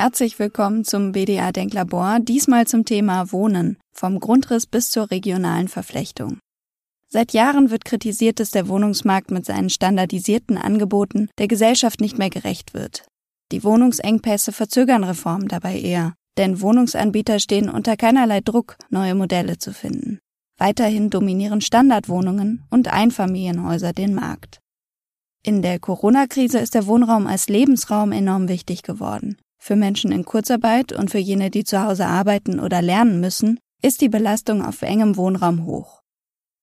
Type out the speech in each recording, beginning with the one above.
Herzlich willkommen zum BDA Denklabor, diesmal zum Thema Wohnen, vom Grundriss bis zur regionalen Verflechtung. Seit Jahren wird kritisiert, dass der Wohnungsmarkt mit seinen standardisierten Angeboten der Gesellschaft nicht mehr gerecht wird. Die Wohnungsengpässe verzögern Reformen dabei eher, denn Wohnungsanbieter stehen unter keinerlei Druck, neue Modelle zu finden. Weiterhin dominieren Standardwohnungen und Einfamilienhäuser den Markt. In der Corona-Krise ist der Wohnraum als Lebensraum enorm wichtig geworden. Für Menschen in Kurzarbeit und für jene, die zu Hause arbeiten oder lernen müssen, ist die Belastung auf engem Wohnraum hoch.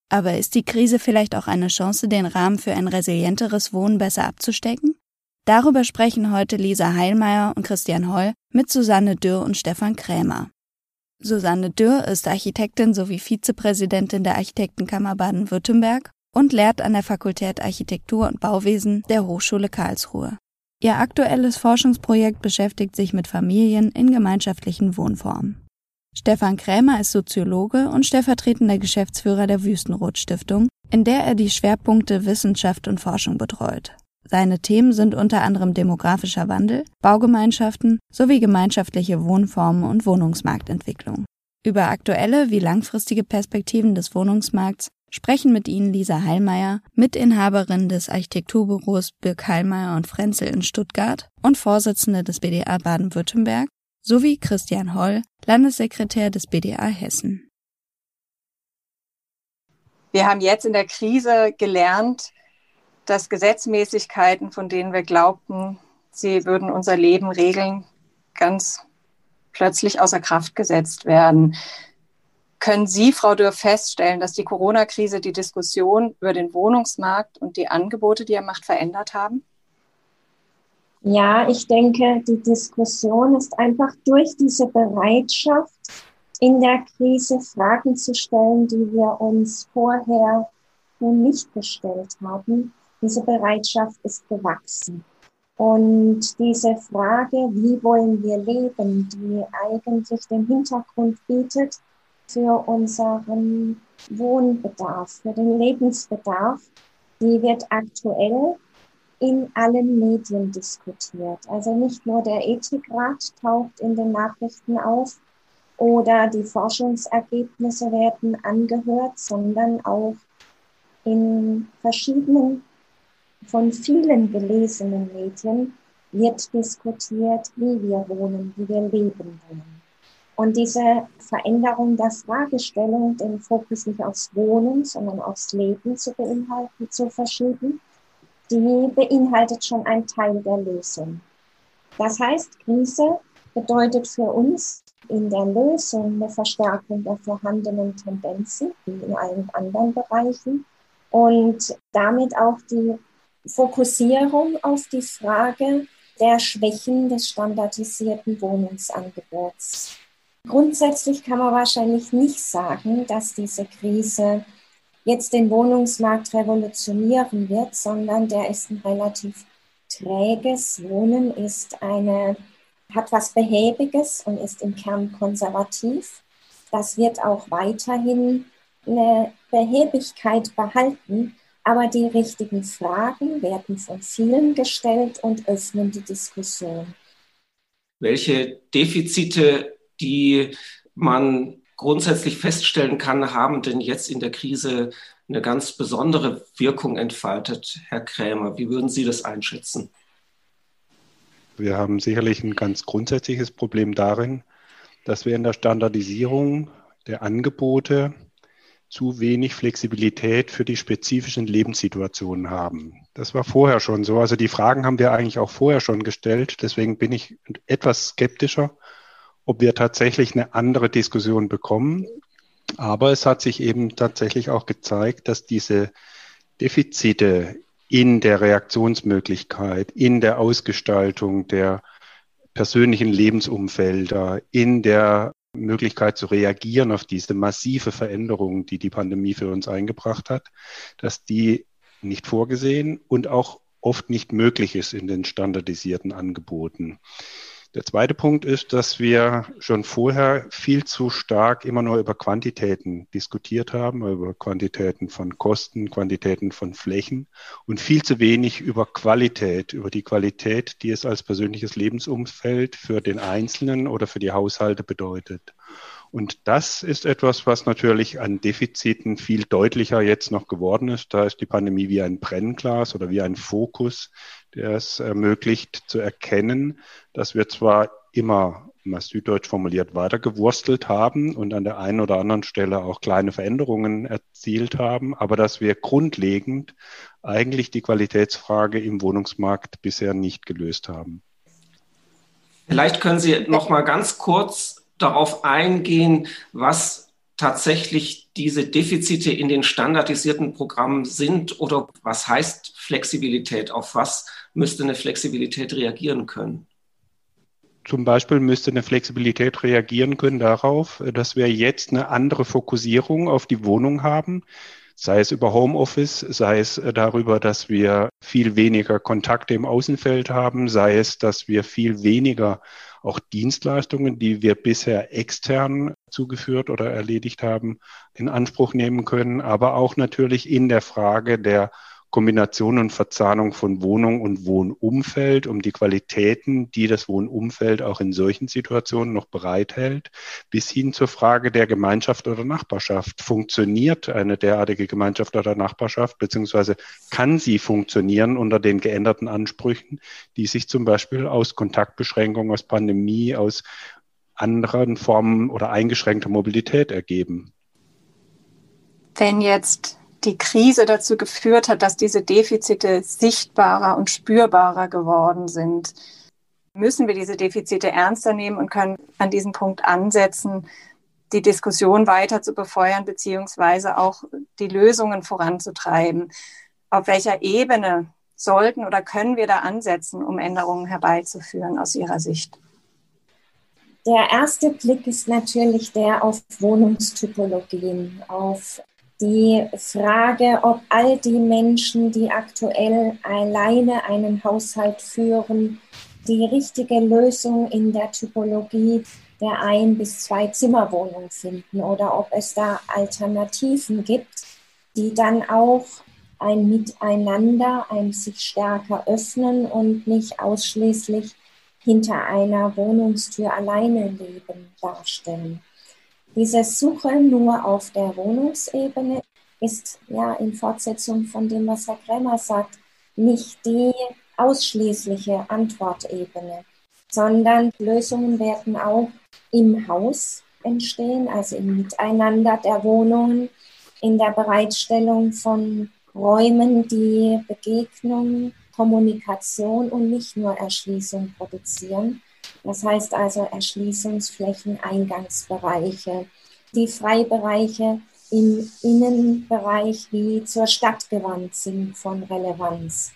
Aber ist die Krise vielleicht auch eine Chance, den Rahmen für ein resilienteres Wohnen besser abzustecken? Darüber sprechen heute Lisa Heilmeier und Christian Holl mit Susanne Dürr und Stefan Krämer. Susanne Dürr ist Architektin sowie Vizepräsidentin der Architektenkammer Baden-Württemberg und lehrt an der Fakultät Architektur und Bauwesen der Hochschule Karlsruhe. Ihr aktuelles Forschungsprojekt beschäftigt sich mit Familien in gemeinschaftlichen Wohnformen. Stefan Krämer ist Soziologe und stellvertretender Geschäftsführer der Wüstenrot Stiftung, in der er die Schwerpunkte Wissenschaft und Forschung betreut. Seine Themen sind unter anderem demografischer Wandel, Baugemeinschaften sowie gemeinschaftliche Wohnformen und Wohnungsmarktentwicklung. Über aktuelle wie langfristige Perspektiven des Wohnungsmarkts sprechen mit Ihnen Lisa Heilmeier, Mitinhaberin des Architekturbüros Birk Heilmeier und Frenzel in Stuttgart und Vorsitzende des BDA Baden-Württemberg, sowie Christian Holl, Landessekretär des BDA Hessen. Wir haben jetzt in der Krise gelernt, dass Gesetzmäßigkeiten, von denen wir glaubten, sie würden unser Leben regeln, ganz plötzlich außer Kraft gesetzt werden. Können Sie, Frau Dürr, feststellen, dass die Corona-Krise die Diskussion über den Wohnungsmarkt und die Angebote, die er macht, verändert haben? Ja, ich denke, die Diskussion ist einfach durch diese Bereitschaft, in der Krise Fragen zu stellen, die wir uns vorher nicht gestellt haben. Diese Bereitschaft ist gewachsen. Und diese Frage, wie wollen wir leben, die eigentlich den Hintergrund bietet, für unseren Wohnbedarf, für den Lebensbedarf, die wird aktuell in allen Medien diskutiert. Also nicht nur der Ethikrat taucht in den Nachrichten auf oder die Forschungsergebnisse werden angehört, sondern auch in verschiedenen, von vielen gelesenen Medien wird diskutiert, wie wir wohnen, wie wir leben wollen. Und diese Veränderung der Fragestellung, den Fokus nicht aufs Wohnen, sondern aufs Leben zu beinhalten, zu verschieben, die beinhaltet schon einen Teil der Lösung. Das heißt, Krise bedeutet für uns in der Lösung eine Verstärkung der vorhandenen Tendenzen, wie in allen anderen Bereichen, und damit auch die Fokussierung auf die Frage der Schwächen des standardisierten Wohnungsangebots. Grundsätzlich kann man wahrscheinlich nicht sagen, dass diese Krise jetzt den Wohnungsmarkt revolutionieren wird, sondern der ist ein relativ träges. Wohnen ist eine, hat was Behäbiges und ist im Kern konservativ. Das wird auch weiterhin eine Behäbigkeit behalten, aber die richtigen Fragen werden von vielen gestellt und öffnen die Diskussion. Welche Defizite die man grundsätzlich feststellen kann, haben denn jetzt in der Krise eine ganz besondere Wirkung entfaltet, Herr Krämer. Wie würden Sie das einschätzen? Wir haben sicherlich ein ganz grundsätzliches Problem darin, dass wir in der Standardisierung der Angebote zu wenig Flexibilität für die spezifischen Lebenssituationen haben. Das war vorher schon so. Also die Fragen haben wir eigentlich auch vorher schon gestellt. Deswegen bin ich etwas skeptischer, ob wir tatsächlich eine andere Diskussion bekommen. Aber es hat sich eben tatsächlich auch gezeigt, dass diese Defizite in der Reaktionsmöglichkeit, in der Ausgestaltung der persönlichen Lebensumfelder, in der Möglichkeit zu reagieren auf diese massive Veränderung, die die Pandemie für uns eingebracht hat, dass die nicht vorgesehen und auch oft nicht möglich ist in den standardisierten Angeboten. Der zweite Punkt ist, dass wir schon vorher viel zu stark immer nur über Quantitäten diskutiert haben, über Quantitäten von Kosten, Quantitäten von Flächen und viel zu wenig über Qualität, über die Qualität, die es als persönliches Lebensumfeld für den Einzelnen oder für die Haushalte bedeutet. Und das ist etwas, was natürlich an Defiziten viel deutlicher jetzt noch geworden ist. Da ist die Pandemie wie ein Brennglas oder wie ein Fokus, der es ermöglicht zu erkennen, dass wir zwar immer, mal süddeutsch formuliert, weitergewurstelt haben und an der einen oder anderen Stelle auch kleine Veränderungen erzielt haben, aber dass wir grundlegend eigentlich die Qualitätsfrage im Wohnungsmarkt bisher nicht gelöst haben. Vielleicht können Sie noch mal ganz kurz darauf eingehen, was tatsächlich diese Defizite in den standardisierten Programmen sind oder was heißt Flexibilität? Auf was müsste eine Flexibilität reagieren können? Zum Beispiel müsste eine Flexibilität reagieren können darauf, dass wir jetzt eine andere Fokussierung auf die Wohnung haben, sei es über Homeoffice, sei es darüber, dass wir viel weniger Kontakte im Außenfeld haben, sei es, dass wir viel weniger auch Dienstleistungen, die wir bisher extern zugeführt oder erledigt haben, in Anspruch nehmen können, aber auch natürlich in der Frage der Kombination und Verzahnung von Wohnung und Wohnumfeld, um die Qualitäten, die das Wohnumfeld auch in solchen Situationen noch bereithält, bis hin zur Frage der Gemeinschaft oder Nachbarschaft. Funktioniert eine derartige Gemeinschaft oder Nachbarschaft, beziehungsweise kann sie funktionieren unter den geänderten Ansprüchen, die sich zum Beispiel aus Kontaktbeschränkungen, aus Pandemie, aus anderen Formen oder eingeschränkter Mobilität ergeben? Wenn jetzt die Krise dazu geführt hat, dass diese Defizite sichtbarer und spürbarer geworden sind, müssen wir diese Defizite ernster nehmen und können an diesem Punkt ansetzen, die Diskussion weiter zu befeuern, beziehungsweise auch die Lösungen voranzutreiben. Auf welcher Ebene sollten oder können wir da ansetzen, um Änderungen herbeizuführen aus Ihrer Sicht? Der erste Blick ist natürlich der auf Wohnungstypologien, auf die Frage, ob all die Menschen, die aktuell alleine einen Haushalt führen, die richtige Lösung in der Typologie der Ein- bis zwei Zimmerwohnung finden oder ob es da Alternativen gibt, die dann auch ein Miteinander, ein sich stärker öffnen und nicht ausschließlich hinter einer Wohnungstür alleine leben darstellen. Diese Suche nur auf der Wohnungsebene ist ja in Fortsetzung von dem, was Herr Kremmer sagt, nicht die ausschließliche Antwortebene, sondern Lösungen werden auch im Haus entstehen, also im Miteinander der Wohnungen, in der Bereitstellung von Räumen, die Begegnung Kommunikation und nicht nur Erschließung produzieren. Das heißt also Erschließungsflächen, Eingangsbereiche, die Freibereiche im Innenbereich wie zur Stadt gewandt sind von Relevanz.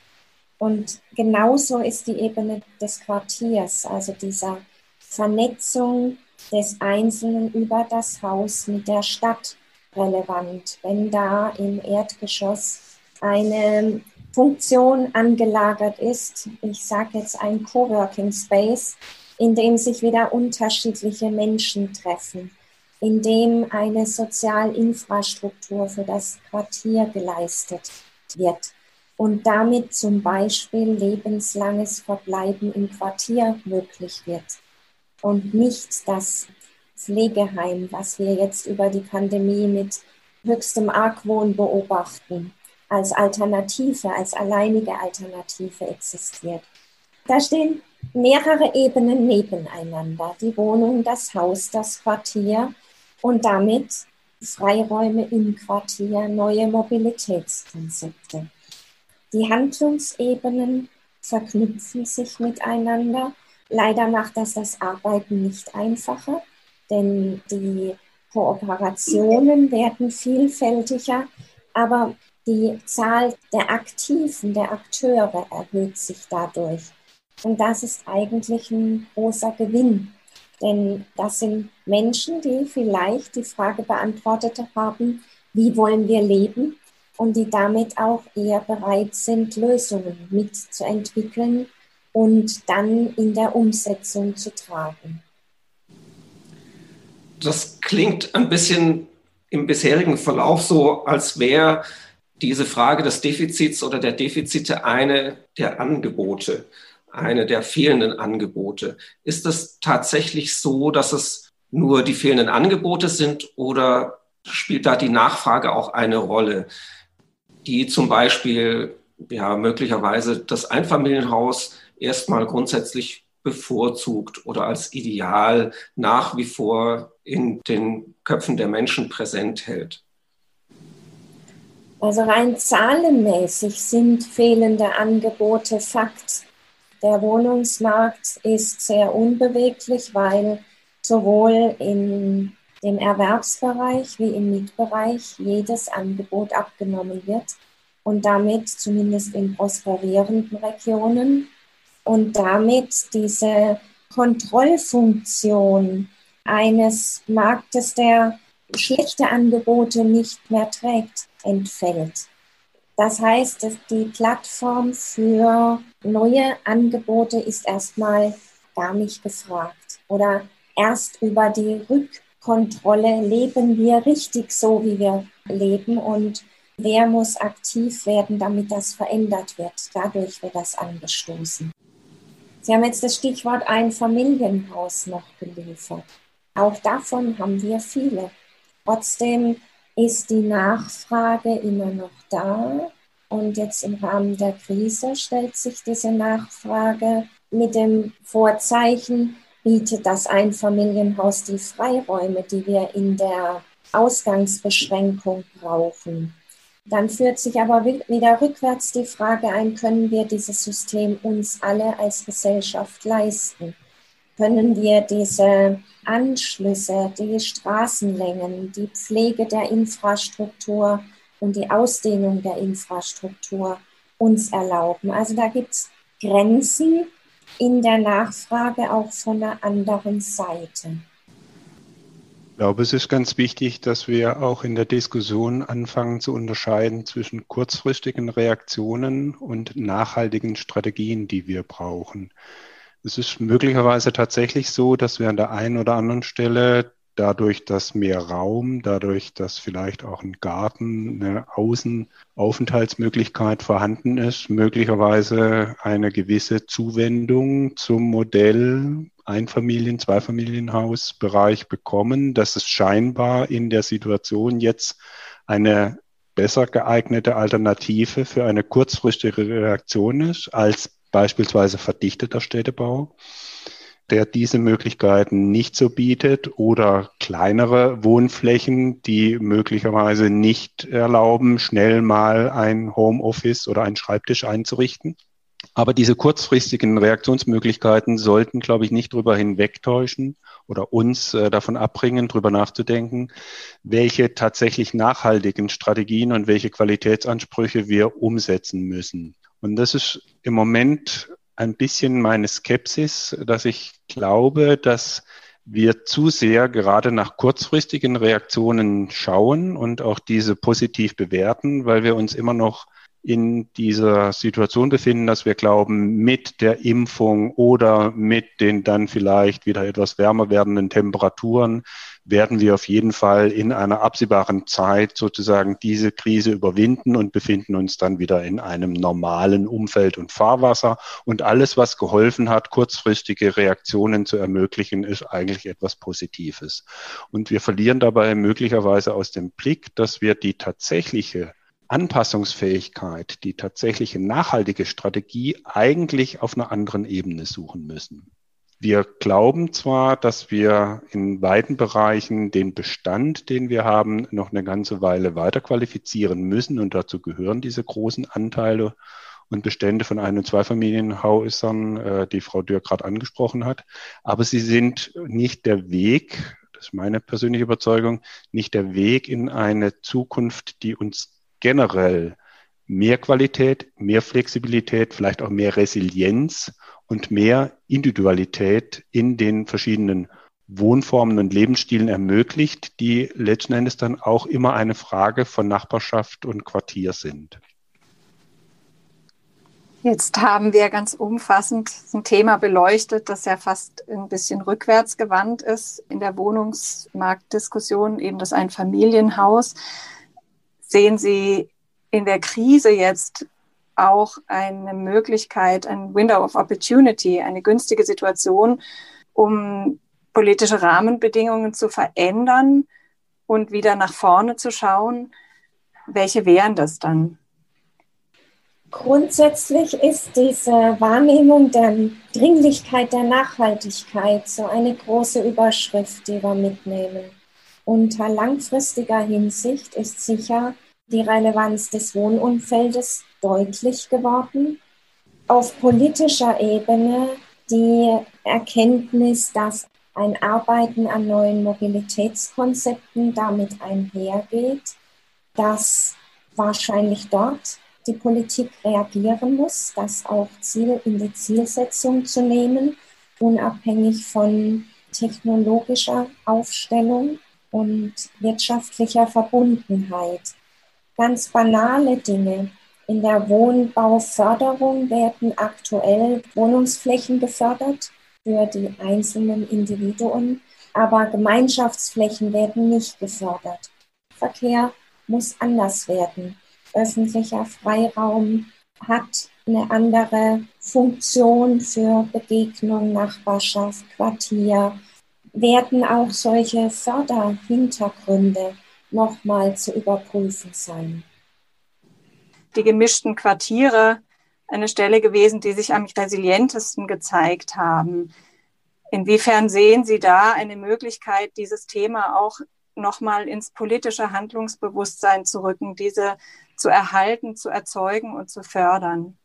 Und genauso ist die Ebene des Quartiers, also dieser Vernetzung des Einzelnen über das Haus mit der Stadt relevant. Wenn da im Erdgeschoss eine Funktion angelagert ist. Ich sage jetzt ein Coworking Space, in dem sich wieder unterschiedliche Menschen treffen, in dem eine Sozialinfrastruktur für das Quartier geleistet wird und damit zum Beispiel lebenslanges Verbleiben im Quartier möglich wird und nicht das Pflegeheim, was wir jetzt über die Pandemie mit höchstem Argwohn beobachten als Alternative, als alleinige Alternative existiert. Da stehen mehrere Ebenen nebeneinander. Die Wohnung, das Haus, das Quartier und damit Freiräume im Quartier, neue Mobilitätskonzepte. Die Handlungsebenen verknüpfen sich miteinander. Leider macht das das Arbeiten nicht einfacher, denn die Kooperationen werden vielfältiger, aber die Zahl der Aktiven, der Akteure erhöht sich dadurch. Und das ist eigentlich ein großer Gewinn. Denn das sind Menschen, die vielleicht die Frage beantwortet haben, wie wollen wir leben? Und die damit auch eher bereit sind, Lösungen mitzuentwickeln und dann in der Umsetzung zu tragen. Das klingt ein bisschen im bisherigen Verlauf so, als wäre diese Frage des Defizits oder der Defizite eine der Angebote, eine der fehlenden Angebote. Ist es tatsächlich so, dass es nur die fehlenden Angebote sind oder spielt da die Nachfrage auch eine Rolle, die zum Beispiel ja möglicherweise das Einfamilienhaus erstmal grundsätzlich bevorzugt oder als Ideal nach wie vor in den Köpfen der Menschen präsent hält? Also rein zahlenmäßig sind fehlende Angebote Fakt. Der Wohnungsmarkt ist sehr unbeweglich, weil sowohl in dem Erwerbsbereich wie im Mietbereich jedes Angebot abgenommen wird und damit zumindest in prosperierenden Regionen und damit diese Kontrollfunktion eines Marktes, der schlechte Angebote nicht mehr trägt, entfällt. Das heißt, dass die Plattform für neue Angebote ist erstmal gar nicht gefragt. Oder erst über die Rückkontrolle leben wir richtig so, wie wir leben und wer muss aktiv werden, damit das verändert wird. Dadurch wird das angestoßen. Sie haben jetzt das Stichwort ein Familienhaus noch geliefert. Auch davon haben wir viele. Trotzdem ist die Nachfrage immer noch da. Und jetzt im Rahmen der Krise stellt sich diese Nachfrage mit dem Vorzeichen, bietet das Einfamilienhaus die Freiräume, die wir in der Ausgangsbeschränkung brauchen. Dann führt sich aber wieder rückwärts die Frage ein, können wir dieses System uns alle als Gesellschaft leisten? Können wir diese Anschlüsse, die Straßenlängen, die Pflege der Infrastruktur und die Ausdehnung der Infrastruktur uns erlauben? Also da gibt es Grenzen in der Nachfrage auch von der anderen Seite. Ich glaube, es ist ganz wichtig, dass wir auch in der Diskussion anfangen zu unterscheiden zwischen kurzfristigen Reaktionen und nachhaltigen Strategien, die wir brauchen. Es ist möglicherweise tatsächlich so, dass wir an der einen oder anderen Stelle dadurch, dass mehr Raum, dadurch, dass vielleicht auch ein Garten, eine Außenaufenthaltsmöglichkeit vorhanden ist, möglicherweise eine gewisse Zuwendung zum Modell Einfamilien-, Zweifamilienhausbereich bekommen, dass es scheinbar in der Situation jetzt eine besser geeignete Alternative für eine kurzfristige Reaktion ist als beispielsweise verdichteter Städtebau der diese Möglichkeiten nicht so bietet oder kleinere Wohnflächen, die möglicherweise nicht erlauben, schnell mal ein Homeoffice oder einen Schreibtisch einzurichten. Aber diese kurzfristigen Reaktionsmöglichkeiten sollten, glaube ich, nicht darüber hinwegtäuschen oder uns äh, davon abbringen, darüber nachzudenken, welche tatsächlich nachhaltigen Strategien und welche Qualitätsansprüche wir umsetzen müssen. Und das ist im Moment ein bisschen meine Skepsis, dass ich glaube, dass wir zu sehr gerade nach kurzfristigen Reaktionen schauen und auch diese positiv bewerten, weil wir uns immer noch in dieser Situation befinden, dass wir glauben, mit der Impfung oder mit den dann vielleicht wieder etwas wärmer werdenden Temperaturen werden wir auf jeden Fall in einer absehbaren Zeit sozusagen diese Krise überwinden und befinden uns dann wieder in einem normalen Umfeld und Fahrwasser. Und alles, was geholfen hat, kurzfristige Reaktionen zu ermöglichen, ist eigentlich etwas Positives. Und wir verlieren dabei möglicherweise aus dem Blick, dass wir die tatsächliche Anpassungsfähigkeit, die tatsächliche nachhaltige Strategie eigentlich auf einer anderen Ebene suchen müssen. Wir glauben zwar, dass wir in weiten Bereichen den Bestand, den wir haben, noch eine ganze Weile weiter qualifizieren müssen und dazu gehören diese großen Anteile und Bestände von Ein- und Zweifamilienhäusern, äh, die Frau Dürr gerade angesprochen hat. Aber sie sind nicht der Weg, das ist meine persönliche Überzeugung, nicht der Weg in eine Zukunft, die uns generell mehr Qualität, mehr Flexibilität, vielleicht auch mehr Resilienz und mehr Individualität in den verschiedenen Wohnformen und Lebensstilen ermöglicht, die letzten Endes dann auch immer eine Frage von Nachbarschaft und Quartier sind. Jetzt haben wir ganz umfassend ein Thema beleuchtet, das ja fast ein bisschen rückwärts gewandt ist in der Wohnungsmarktdiskussion, eben das Einfamilienhaus. Sehen Sie in der Krise jetzt auch eine Möglichkeit, ein Window of Opportunity, eine günstige Situation, um politische Rahmenbedingungen zu verändern und wieder nach vorne zu schauen? Welche wären das dann? Grundsätzlich ist diese Wahrnehmung der Dringlichkeit der Nachhaltigkeit so eine große Überschrift, die wir mitnehmen. Unter langfristiger Hinsicht ist sicher die Relevanz des Wohnumfeldes deutlich geworden. Auf politischer Ebene die Erkenntnis, dass ein Arbeiten an neuen Mobilitätskonzepten damit einhergeht, dass wahrscheinlich dort die Politik reagieren muss, das auch Ziel in die Zielsetzung zu nehmen, unabhängig von technologischer Aufstellung und wirtschaftlicher Verbundenheit. Ganz banale Dinge. In der Wohnbauförderung werden aktuell Wohnungsflächen gefördert für die einzelnen Individuen, aber Gemeinschaftsflächen werden nicht gefördert. Verkehr muss anders werden öffentlicher Freiraum hat eine andere Funktion für Begegnung, Nachbarschaft, Quartier. Werden auch solche Förderhintergründe nochmal zu überprüfen sein? Die gemischten Quartiere, eine Stelle gewesen, die sich am resilientesten gezeigt haben. Inwiefern sehen Sie da eine Möglichkeit, dieses Thema auch nochmal ins politische Handlungsbewusstsein zu rücken, diese zu erhalten, zu erzeugen und zu fördern?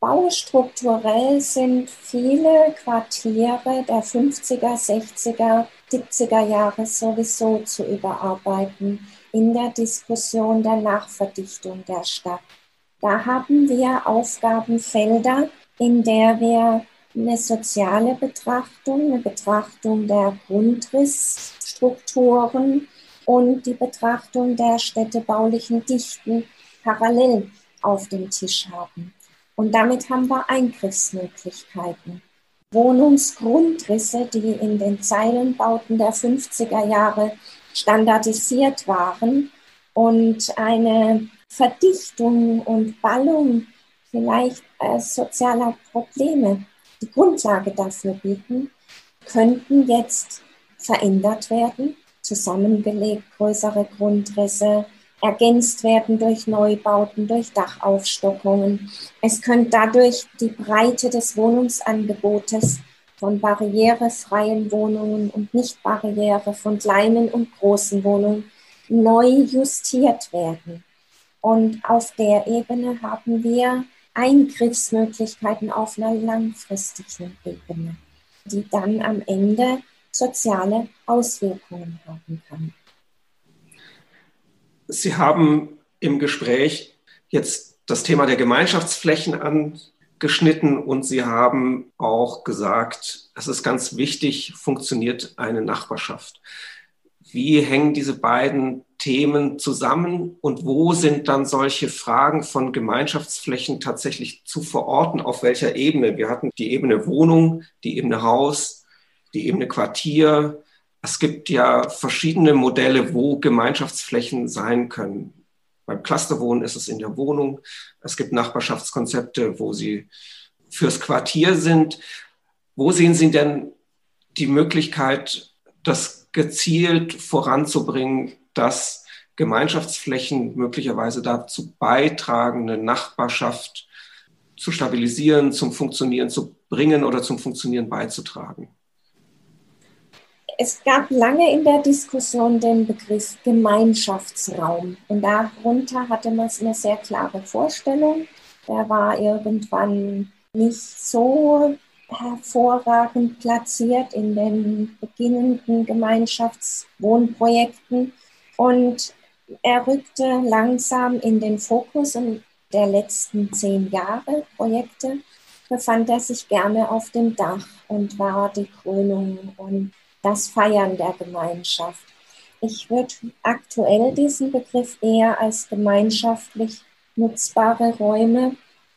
Baustrukturell sind viele Quartiere der 50er, 60er, 70er Jahre sowieso zu überarbeiten in der Diskussion der Nachverdichtung der Stadt. Da haben wir Aufgabenfelder, in der wir eine soziale Betrachtung, eine Betrachtung der Grundrissstrukturen und die Betrachtung der städtebaulichen Dichten parallel auf dem Tisch haben. Und damit haben wir Eingriffsmöglichkeiten. Wohnungsgrundrisse, die in den Zeilenbauten der 50er Jahre standardisiert waren und eine Verdichtung und Ballung vielleicht äh, sozialer Probleme die Grundlage dafür bieten, könnten jetzt verändert werden zusammengelegt, größere Grundrisse, ergänzt werden durch Neubauten, durch Dachaufstockungen. Es könnte dadurch die Breite des Wohnungsangebotes von barrierefreien Wohnungen und nicht barriere von kleinen und großen Wohnungen neu justiert werden. Und auf der Ebene haben wir Eingriffsmöglichkeiten auf einer langfristigen Ebene, die dann am Ende soziale Auswirkungen haben kann. Sie haben im Gespräch jetzt das Thema der Gemeinschaftsflächen angeschnitten und Sie haben auch gesagt, es ist ganz wichtig, funktioniert eine Nachbarschaft. Wie hängen diese beiden Themen zusammen und wo sind dann solche Fragen von Gemeinschaftsflächen tatsächlich zu verorten? Auf welcher Ebene? Wir hatten die Ebene Wohnung, die Ebene Haus, die Ebene Quartier. Es gibt ja verschiedene Modelle, wo Gemeinschaftsflächen sein können. Beim Clusterwohnen ist es in der Wohnung. Es gibt Nachbarschaftskonzepte, wo sie fürs Quartier sind. Wo sehen Sie denn die Möglichkeit, das gezielt voranzubringen, dass Gemeinschaftsflächen möglicherweise dazu beitragen, eine Nachbarschaft zu stabilisieren, zum Funktionieren zu bringen oder zum Funktionieren beizutragen? Es gab lange in der Diskussion den Begriff Gemeinschaftsraum und darunter hatte man eine sehr klare Vorstellung. Der war irgendwann nicht so hervorragend platziert in den beginnenden Gemeinschaftswohnprojekten und er rückte langsam in den Fokus und der letzten zehn Jahre Projekte befand er sich gerne auf dem Dach und war die Krönung und das Feiern der Gemeinschaft. Ich würde aktuell diesen Begriff eher als gemeinschaftlich nutzbare Räume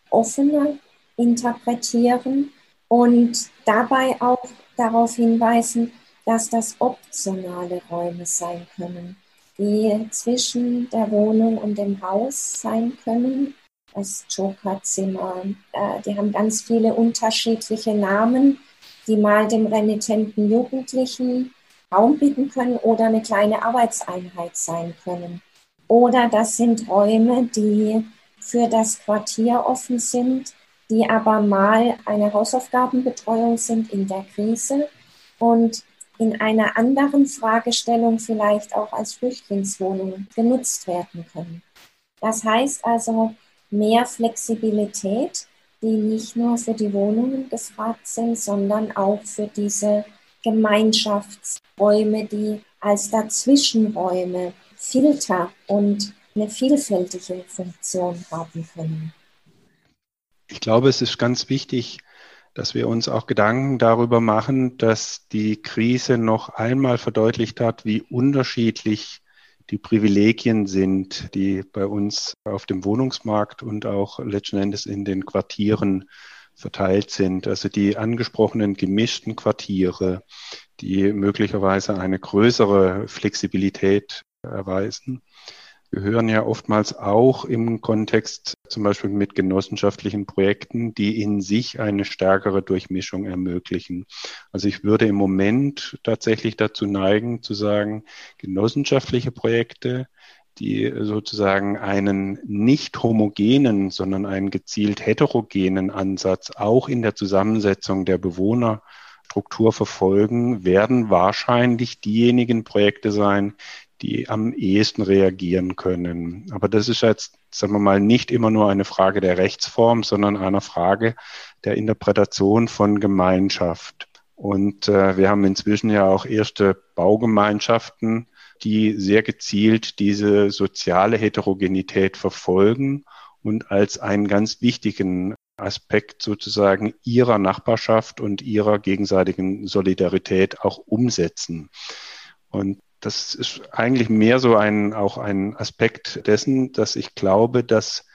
offener interpretieren und dabei auch darauf hinweisen, dass das optionale Räume sein können, die zwischen der Wohnung und dem Haus sein können. Das Jokerzimmer, äh, die haben ganz viele unterschiedliche Namen, die mal dem renitenten Jugendlichen Raum bieten können oder eine kleine Arbeitseinheit sein können. Oder das sind Räume, die für das Quartier offen sind, die aber mal eine Hausaufgabenbetreuung sind in der Krise und in einer anderen Fragestellung vielleicht auch als Flüchtlingswohnung genutzt werden können. Das heißt also mehr Flexibilität, die nicht nur für die Wohnungen gefragt sind, sondern auch für diese Gemeinschaftsräume, die als Dazwischenräume Filter und eine vielfältige Funktion haben können. Ich glaube, es ist ganz wichtig, dass wir uns auch Gedanken darüber machen, dass die Krise noch einmal verdeutlicht hat, wie unterschiedlich die Privilegien sind, die bei uns auf dem Wohnungsmarkt und auch letzten Endes in den Quartieren verteilt sind. Also die angesprochenen gemischten Quartiere, die möglicherweise eine größere Flexibilität erweisen, gehören ja oftmals auch im Kontext zum Beispiel mit genossenschaftlichen Projekten, die in sich eine stärkere Durchmischung ermöglichen. Also ich würde im Moment tatsächlich dazu neigen zu sagen, genossenschaftliche Projekte, die sozusagen einen nicht homogenen, sondern einen gezielt heterogenen Ansatz auch in der Zusammensetzung der Bewohnerstruktur verfolgen, werden wahrscheinlich diejenigen Projekte sein, die am ehesten reagieren können. Aber das ist jetzt, sagen wir mal, nicht immer nur eine Frage der Rechtsform, sondern eine Frage der Interpretation von Gemeinschaft. Und äh, wir haben inzwischen ja auch erste Baugemeinschaften, die sehr gezielt diese soziale Heterogenität verfolgen und als einen ganz wichtigen Aspekt sozusagen ihrer Nachbarschaft und ihrer gegenseitigen Solidarität auch umsetzen. Und das ist eigentlich mehr so ein, auch ein Aspekt dessen, dass ich glaube, dass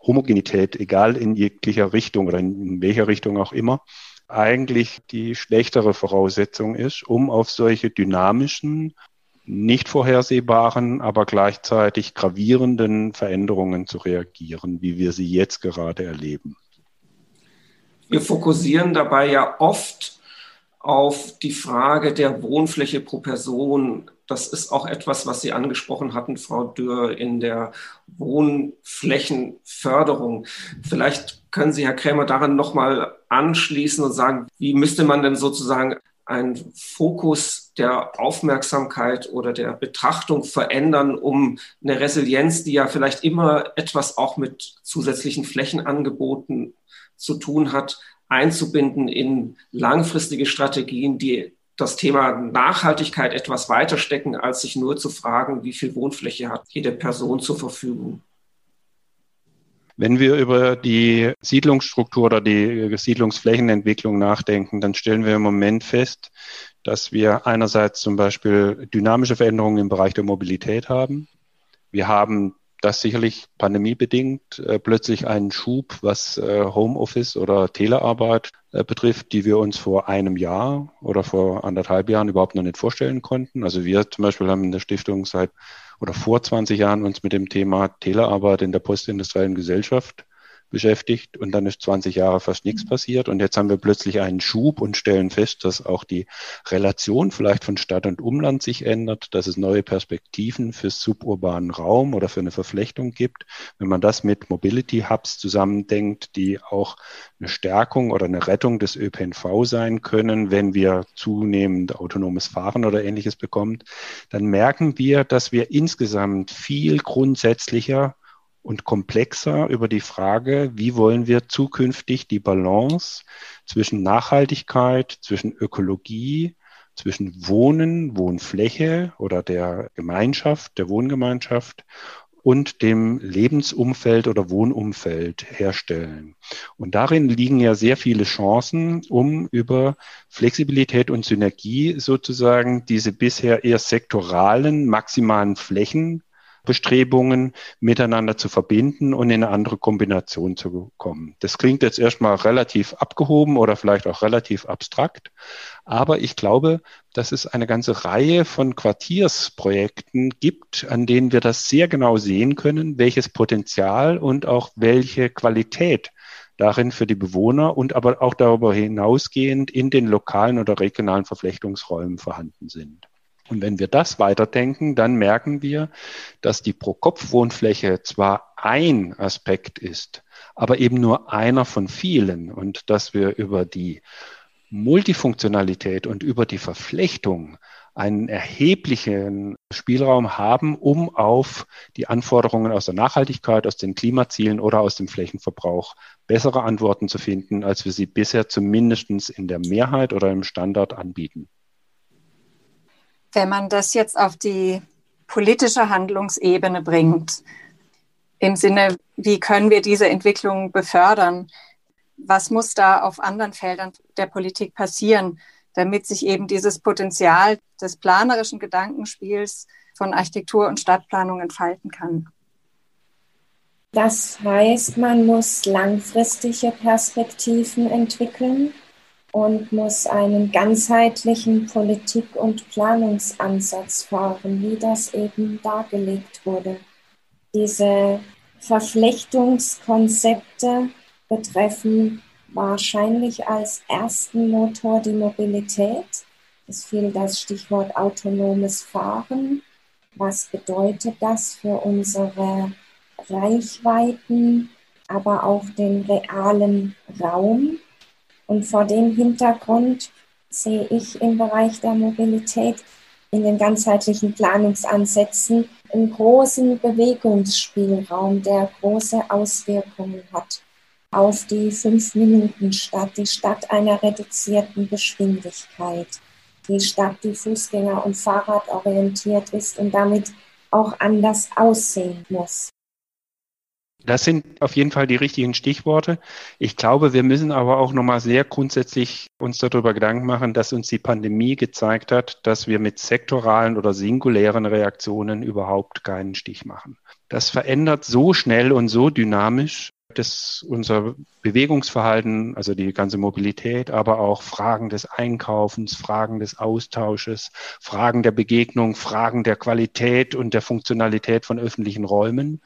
Homogenität, egal in jeglicher Richtung oder in welcher Richtung auch immer, eigentlich die schlechtere Voraussetzung ist, um auf solche dynamischen, nicht vorhersehbaren, aber gleichzeitig gravierenden Veränderungen zu reagieren, wie wir sie jetzt gerade erleben. Wir fokussieren dabei ja oft auf die Frage der Wohnfläche pro Person das ist auch etwas, was Sie angesprochen hatten, Frau Dürr, in der Wohnflächenförderung. Vielleicht können Sie, Herr Krämer, daran nochmal anschließen und sagen, wie müsste man denn sozusagen einen Fokus der Aufmerksamkeit oder der Betrachtung verändern, um eine Resilienz, die ja vielleicht immer etwas auch mit zusätzlichen Flächenangeboten zu tun hat, einzubinden in langfristige Strategien, die das Thema Nachhaltigkeit etwas weiter stecken, als sich nur zu fragen, wie viel Wohnfläche hat jede Person zur Verfügung. Wenn wir über die Siedlungsstruktur oder die Siedlungsflächenentwicklung nachdenken, dann stellen wir im Moment fest, dass wir einerseits zum Beispiel dynamische Veränderungen im Bereich der Mobilität haben. Wir haben das sicherlich pandemiebedingt äh, plötzlich einen Schub, was äh, Homeoffice oder Telearbeit äh, betrifft, die wir uns vor einem Jahr oder vor anderthalb Jahren überhaupt noch nicht vorstellen konnten. Also wir zum Beispiel haben in der Stiftung seit oder vor 20 Jahren uns mit dem Thema Telearbeit in der postindustriellen Gesellschaft beschäftigt und dann ist 20 Jahre fast nichts mhm. passiert und jetzt haben wir plötzlich einen Schub und stellen fest, dass auch die Relation vielleicht von Stadt und Umland sich ändert, dass es neue Perspektiven für suburbanen Raum oder für eine Verflechtung gibt. Wenn man das mit Mobility Hubs zusammendenkt, die auch eine Stärkung oder eine Rettung des ÖPNV sein können, wenn wir zunehmend autonomes Fahren oder ähnliches bekommen, dann merken wir, dass wir insgesamt viel grundsätzlicher und komplexer über die Frage, wie wollen wir zukünftig die Balance zwischen Nachhaltigkeit, zwischen Ökologie, zwischen Wohnen, Wohnfläche oder der Gemeinschaft, der Wohngemeinschaft und dem Lebensumfeld oder Wohnumfeld herstellen. Und darin liegen ja sehr viele Chancen, um über Flexibilität und Synergie sozusagen diese bisher eher sektoralen maximalen Flächen Bestrebungen miteinander zu verbinden und in eine andere Kombination zu kommen. Das klingt jetzt erstmal relativ abgehoben oder vielleicht auch relativ abstrakt, aber ich glaube, dass es eine ganze Reihe von Quartiersprojekten gibt, an denen wir das sehr genau sehen können, welches Potenzial und auch welche Qualität darin für die Bewohner und aber auch darüber hinausgehend in den lokalen oder regionalen Verflechtungsräumen vorhanden sind. Und wenn wir das weiterdenken, dann merken wir, dass die Pro-Kopf-Wohnfläche zwar ein Aspekt ist, aber eben nur einer von vielen und dass wir über die Multifunktionalität und über die Verflechtung einen erheblichen Spielraum haben, um auf die Anforderungen aus der Nachhaltigkeit, aus den Klimazielen oder aus dem Flächenverbrauch bessere Antworten zu finden, als wir sie bisher zumindest in der Mehrheit oder im Standard anbieten. Wenn man das jetzt auf die politische Handlungsebene bringt, im Sinne, wie können wir diese Entwicklung befördern? Was muss da auf anderen Feldern der Politik passieren, damit sich eben dieses Potenzial des planerischen Gedankenspiels von Architektur und Stadtplanung entfalten kann? Das heißt, man muss langfristige Perspektiven entwickeln und muss einen ganzheitlichen Politik- und Planungsansatz fahren, wie das eben dargelegt wurde. Diese Verflechtungskonzepte betreffen wahrscheinlich als ersten Motor die Mobilität. Es fiel das Stichwort autonomes Fahren. Was bedeutet das für unsere Reichweiten, aber auch den realen Raum? Und vor dem Hintergrund sehe ich im Bereich der Mobilität in den ganzheitlichen Planungsansätzen einen großen Bewegungsspielraum, der große Auswirkungen hat auf die Fünf-Minuten-Stadt, die Stadt einer reduzierten Geschwindigkeit, die Stadt, die Fußgänger- und Fahrradorientiert ist und damit auch anders aussehen muss. Das sind auf jeden Fall die richtigen Stichworte. Ich glaube, wir müssen aber auch nochmal sehr grundsätzlich uns darüber Gedanken machen, dass uns die Pandemie gezeigt hat, dass wir mit sektoralen oder singulären Reaktionen überhaupt keinen Stich machen. Das verändert so schnell und so dynamisch, das unser Bewegungsverhalten, also die ganze Mobilität, aber auch Fragen des Einkaufens, Fragen des Austausches, Fragen der Begegnung, Fragen der Qualität und der Funktionalität von öffentlichen Räumen,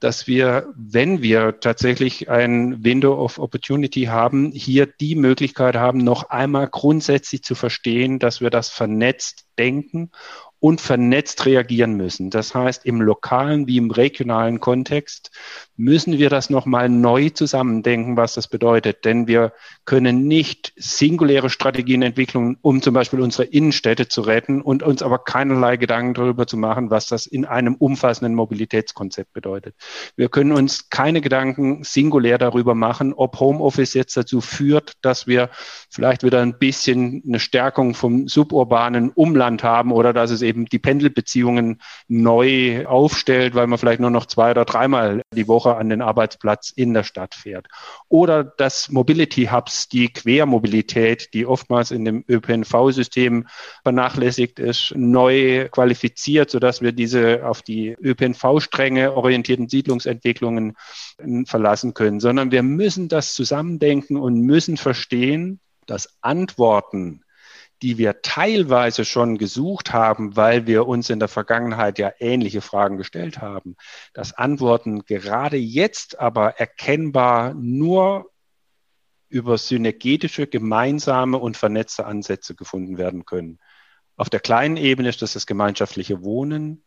dass wir, wenn wir tatsächlich ein Window of Opportunity haben, hier die Möglichkeit haben, noch einmal grundsätzlich zu verstehen, dass wir das vernetzt denken und vernetzt reagieren müssen. Das heißt, im lokalen wie im regionalen Kontext müssen wir das nochmal neu zusammendenken, was das bedeutet. Denn wir können nicht singuläre Strategien entwickeln, um zum Beispiel unsere Innenstädte zu retten und uns aber keinerlei Gedanken darüber zu machen, was das in einem umfassenden Mobilitätskonzept bedeutet. Wir können uns keine Gedanken singulär darüber machen, ob Homeoffice jetzt dazu führt, dass wir vielleicht wieder ein bisschen eine Stärkung vom suburbanen Umland haben oder dass es eben die Pendelbeziehungen neu aufstellt, weil man vielleicht nur noch zwei oder dreimal die Woche an den Arbeitsplatz in der Stadt fährt. Oder dass Mobility Hubs, die Quermobilität, die oftmals in dem ÖPNV-System vernachlässigt ist, neu qualifiziert, sodass wir diese auf die ÖPNV-Stränge orientierten Siedlungsentwicklungen verlassen können, sondern wir müssen das zusammendenken und müssen verstehen, dass Antworten die wir teilweise schon gesucht haben, weil wir uns in der Vergangenheit ja ähnliche Fragen gestellt haben, dass Antworten gerade jetzt aber erkennbar nur über synergetische, gemeinsame und vernetzte Ansätze gefunden werden können. Auf der kleinen Ebene ist das das gemeinschaftliche Wohnen,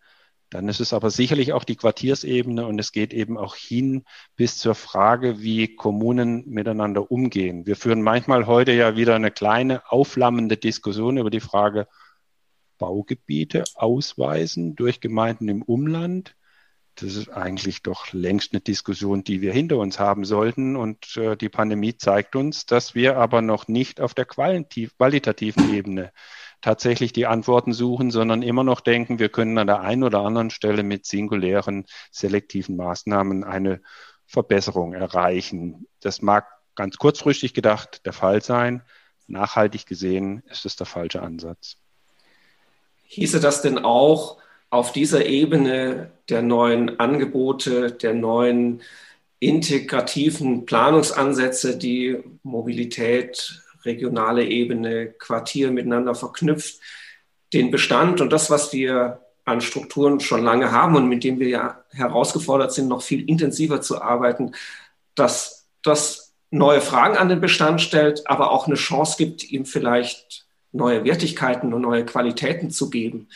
dann ist es aber sicherlich auch die Quartiersebene und es geht eben auch hin bis zur Frage, wie Kommunen miteinander umgehen. Wir führen manchmal heute ja wieder eine kleine aufflammende Diskussion über die Frage, Baugebiete ausweisen durch Gemeinden im Umland. Das ist eigentlich doch längst eine Diskussion, die wir hinter uns haben sollten. Und äh, die Pandemie zeigt uns, dass wir aber noch nicht auf der qualitativen Ebene tatsächlich die Antworten suchen, sondern immer noch denken, wir können an der einen oder anderen Stelle mit singulären, selektiven Maßnahmen eine Verbesserung erreichen. Das mag ganz kurzfristig gedacht der Fall sein. Nachhaltig gesehen ist es der falsche Ansatz. Hieße das denn auch, auf dieser Ebene der neuen Angebote, der neuen integrativen Planungsansätze, die Mobilität, regionale Ebene, Quartier miteinander verknüpft, den Bestand und das, was wir an Strukturen schon lange haben und mit dem wir ja herausgefordert sind, noch viel intensiver zu arbeiten, dass das neue Fragen an den Bestand stellt, aber auch eine Chance gibt, ihm vielleicht neue Wertigkeiten und neue Qualitäten zu geben.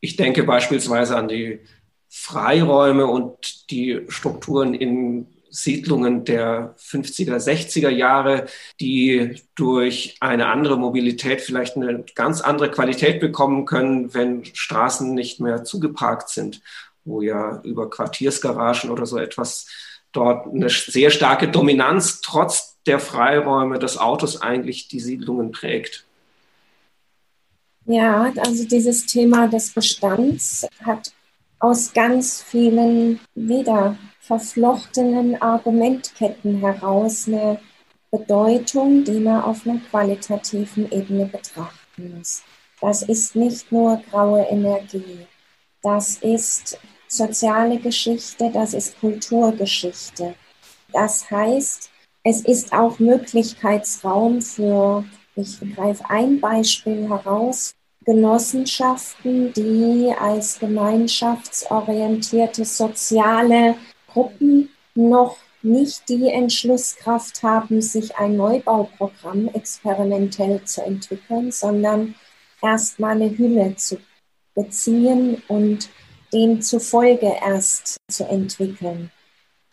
Ich denke beispielsweise an die Freiräume und die Strukturen in Siedlungen der 50er, 60er Jahre, die durch eine andere Mobilität vielleicht eine ganz andere Qualität bekommen können, wenn Straßen nicht mehr zugeparkt sind, wo ja über Quartiersgaragen oder so etwas dort eine sehr starke Dominanz trotz der Freiräume des Autos eigentlich die Siedlungen prägt. Ja, also dieses Thema des Bestands hat aus ganz vielen wieder verflochtenen Argumentketten heraus eine Bedeutung, die man auf einer qualitativen Ebene betrachten muss. Das ist nicht nur graue Energie, das ist soziale Geschichte, das ist Kulturgeschichte. Das heißt, es ist auch Möglichkeitsraum für, ich greife ein Beispiel heraus, Genossenschaften, die als gemeinschaftsorientierte soziale Gruppen noch nicht die Entschlusskraft haben, sich ein Neubauprogramm experimentell zu entwickeln, sondern erstmal eine Hülle zu beziehen und demzufolge erst zu entwickeln.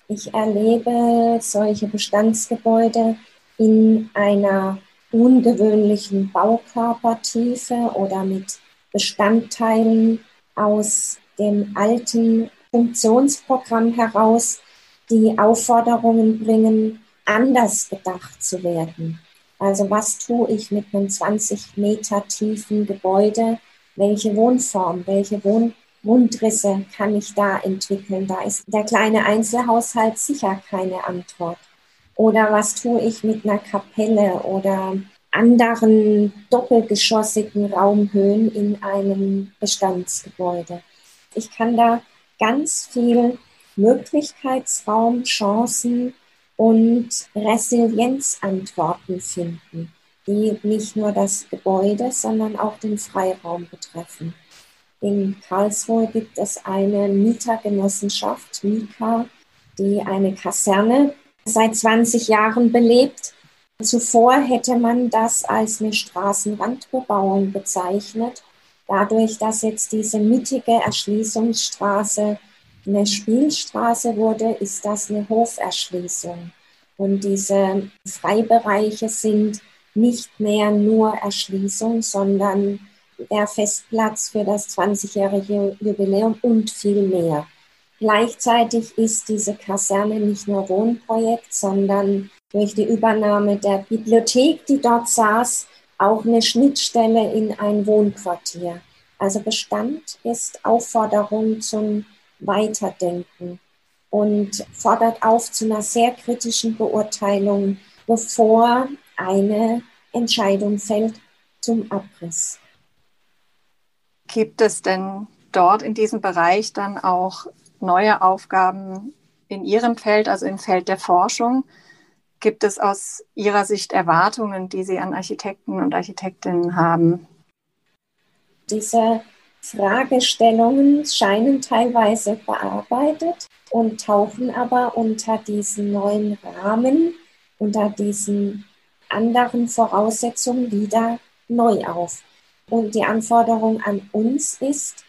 Ich erlebe solche Bestandsgebäude in einer ungewöhnlichen Baukörpertiefe oder mit Bestandteilen aus dem alten Funktionsprogramm heraus die Aufforderungen bringen, anders gedacht zu werden. Also was tue ich mit einem 20 Meter tiefen Gebäude? Welche Wohnform, welche Wohn Grundrisse kann ich da entwickeln? Da ist der kleine Einzelhaushalt sicher keine Antwort. Oder was tue ich mit einer Kapelle oder anderen doppelgeschossigen Raumhöhen in einem Bestandsgebäude? Ich kann da ganz viel Möglichkeitsraum, Chancen und Resilienzantworten finden, die nicht nur das Gebäude, sondern auch den Freiraum betreffen. In Karlsruhe gibt es eine Mietergenossenschaft, Mika, die eine Kaserne seit 20 Jahren belebt. Zuvor hätte man das als eine Straßenrandbebauung bezeichnet Dadurch, dass jetzt diese mittige Erschließungsstraße eine Spielstraße wurde, ist das eine Hoferschließung. Und diese Freibereiche sind nicht mehr nur Erschließung, sondern der Festplatz für das 20-jährige Jubiläum und viel mehr. Gleichzeitig ist diese Kaserne nicht nur Wohnprojekt, sondern durch die Übernahme der Bibliothek, die dort saß, auch eine Schnittstelle in ein Wohnquartier. Also Bestand ist Aufforderung zum Weiterdenken und fordert auf zu einer sehr kritischen Beurteilung, bevor eine Entscheidung fällt zum Abriss. Gibt es denn dort in diesem Bereich dann auch neue Aufgaben in Ihrem Feld, also im Feld der Forschung? Gibt es aus Ihrer Sicht Erwartungen, die Sie an Architekten und Architektinnen haben? Diese Fragestellungen scheinen teilweise bearbeitet und tauchen aber unter diesen neuen Rahmen, unter diesen anderen Voraussetzungen wieder neu auf. Und die Anforderung an uns ist,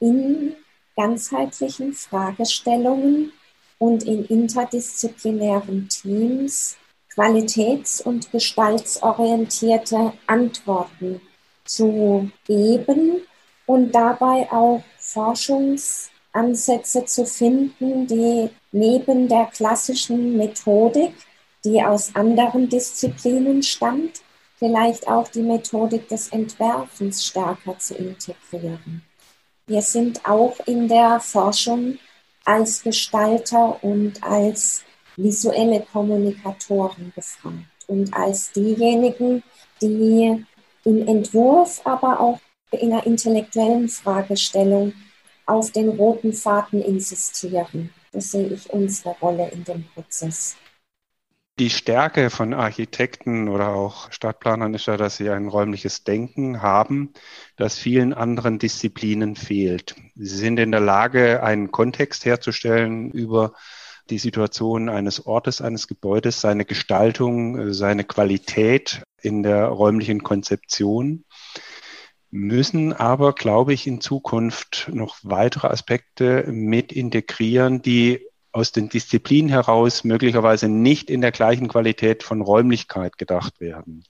in ganzheitlichen Fragestellungen und in interdisziplinären Teams qualitäts- und gestaltsorientierte Antworten zu geben und dabei auch Forschungsansätze zu finden, die neben der klassischen Methodik, die aus anderen Disziplinen stammt, vielleicht auch die Methodik des Entwerfens stärker zu integrieren. Wir sind auch in der Forschung als Gestalter und als visuelle Kommunikatoren gefragt und als diejenigen, die im Entwurf, aber auch in einer intellektuellen Fragestellung auf den roten Faden insistieren. Das sehe ich unsere Rolle in dem Prozess. Die Stärke von Architekten oder auch Stadtplanern ist ja, dass sie ein räumliches Denken haben, das vielen anderen Disziplinen fehlt. Sie sind in der Lage, einen Kontext herzustellen über die Situation eines Ortes, eines Gebäudes, seine Gestaltung, seine Qualität in der räumlichen Konzeption, müssen aber, glaube ich, in Zukunft noch weitere Aspekte mit integrieren, die aus den Disziplinen heraus möglicherweise nicht in der gleichen Qualität von Räumlichkeit gedacht werden.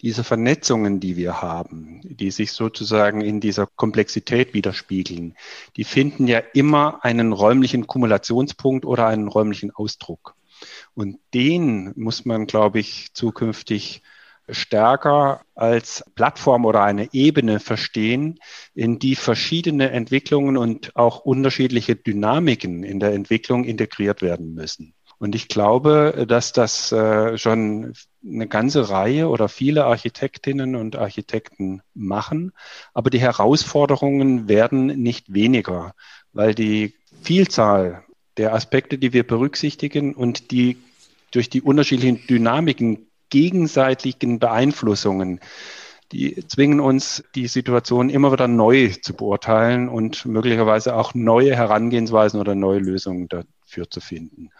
Diese Vernetzungen, die wir haben, die sich sozusagen in dieser Komplexität widerspiegeln, die finden ja immer einen räumlichen Kumulationspunkt oder einen räumlichen Ausdruck. Und den muss man, glaube ich, zukünftig stärker als Plattform oder eine Ebene verstehen, in die verschiedene Entwicklungen und auch unterschiedliche Dynamiken in der Entwicklung integriert werden müssen. Und ich glaube, dass das äh, schon eine ganze Reihe oder viele Architektinnen und Architekten machen. Aber die Herausforderungen werden nicht weniger, weil die Vielzahl der Aspekte, die wir berücksichtigen und die durch die unterschiedlichen Dynamiken gegenseitigen Beeinflussungen, die zwingen uns, die Situation immer wieder neu zu beurteilen und möglicherweise auch neue Herangehensweisen oder neue Lösungen dafür zu finden.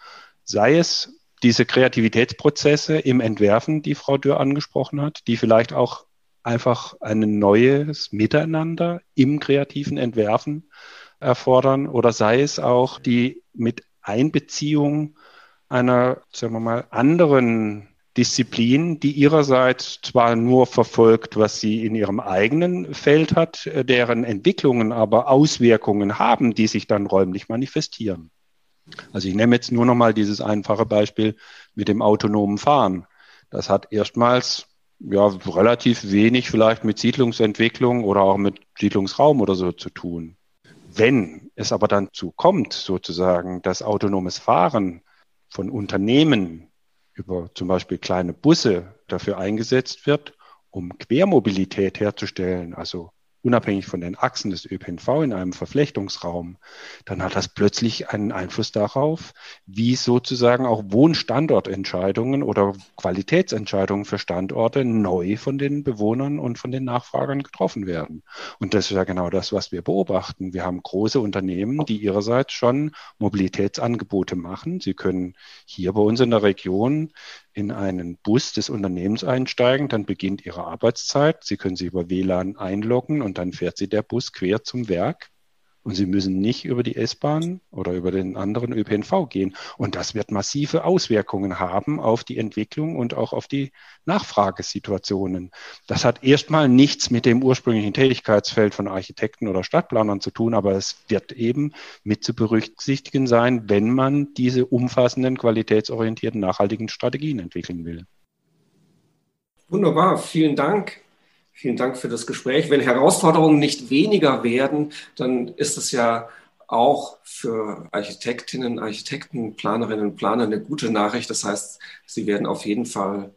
Sei es diese Kreativitätsprozesse im Entwerfen, die Frau Dürr angesprochen hat, die vielleicht auch einfach ein neues Miteinander im kreativen Entwerfen erfordern oder sei es auch die mit Einbeziehung einer, sagen wir mal, anderen Disziplin, die ihrerseits zwar nur verfolgt, was sie in ihrem eigenen Feld hat, äh, deren Entwicklungen aber Auswirkungen haben, die sich dann räumlich manifestieren. Also ich nehme jetzt nur noch mal dieses einfache Beispiel mit dem autonomen Fahren. Das hat erstmals ja relativ wenig vielleicht mit Siedlungsentwicklung oder auch mit Siedlungsraum oder so zu tun. Wenn es aber dann zu kommt, sozusagen, dass autonomes Fahren von Unternehmen über zum Beispiel kleine Busse dafür eingesetzt wird, um Quermobilität herzustellen, also unabhängig von den Achsen des ÖPNV in einem Verflechtungsraum, dann hat das plötzlich einen Einfluss darauf, wie sozusagen auch Wohnstandortentscheidungen oder Qualitätsentscheidungen für Standorte neu von den Bewohnern und von den Nachfragern getroffen werden. Und das ist ja genau das, was wir beobachten. Wir haben große Unternehmen, die ihrerseits schon Mobilitätsangebote machen. Sie können hier bei uns in der Region in einen Bus des Unternehmens einsteigen, dann beginnt Ihre Arbeitszeit. Sie können sich über WLAN einloggen und dann fährt Sie der Bus quer zum Werk. Und Sie müssen nicht über die S-Bahn oder über den anderen ÖPNV gehen. Und das wird massive Auswirkungen haben auf die Entwicklung und auch auf die Nachfragesituationen. Das hat erstmal nichts mit dem ursprünglichen Tätigkeitsfeld von Architekten oder Stadtplanern zu tun, aber es wird eben mit zu berücksichtigen sein, wenn man diese umfassenden, qualitätsorientierten, nachhaltigen Strategien entwickeln will. Wunderbar, vielen Dank. Vielen Dank für das Gespräch. Wenn Herausforderungen nicht weniger werden, dann ist es ja auch für Architektinnen, Architekten, Planerinnen und Planer eine gute Nachricht. Das heißt, sie werden auf jeden Fall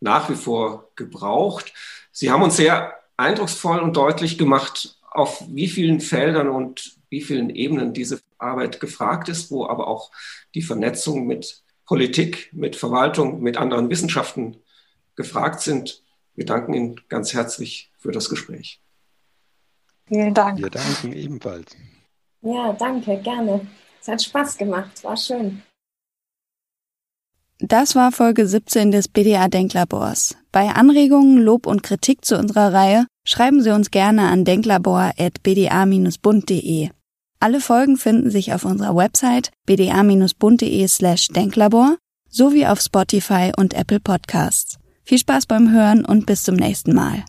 nach wie vor gebraucht. Sie haben uns sehr eindrucksvoll und deutlich gemacht, auf wie vielen Feldern und wie vielen Ebenen diese Arbeit gefragt ist, wo aber auch die Vernetzung mit Politik, mit Verwaltung, mit anderen Wissenschaften gefragt sind. Wir danken Ihnen ganz herzlich für das Gespräch. Vielen Dank. Wir danken ebenfalls. Ja, danke, gerne. Es hat Spaß gemacht, war schön. Das war Folge 17 des BDA Denklabors. Bei Anregungen, Lob und Kritik zu unserer Reihe schreiben Sie uns gerne an denklabor.bda-bund.de. Alle Folgen finden sich auf unserer Website bda-bund.de slash denklabor sowie auf Spotify und Apple Podcasts. Viel Spaß beim Hören und bis zum nächsten Mal.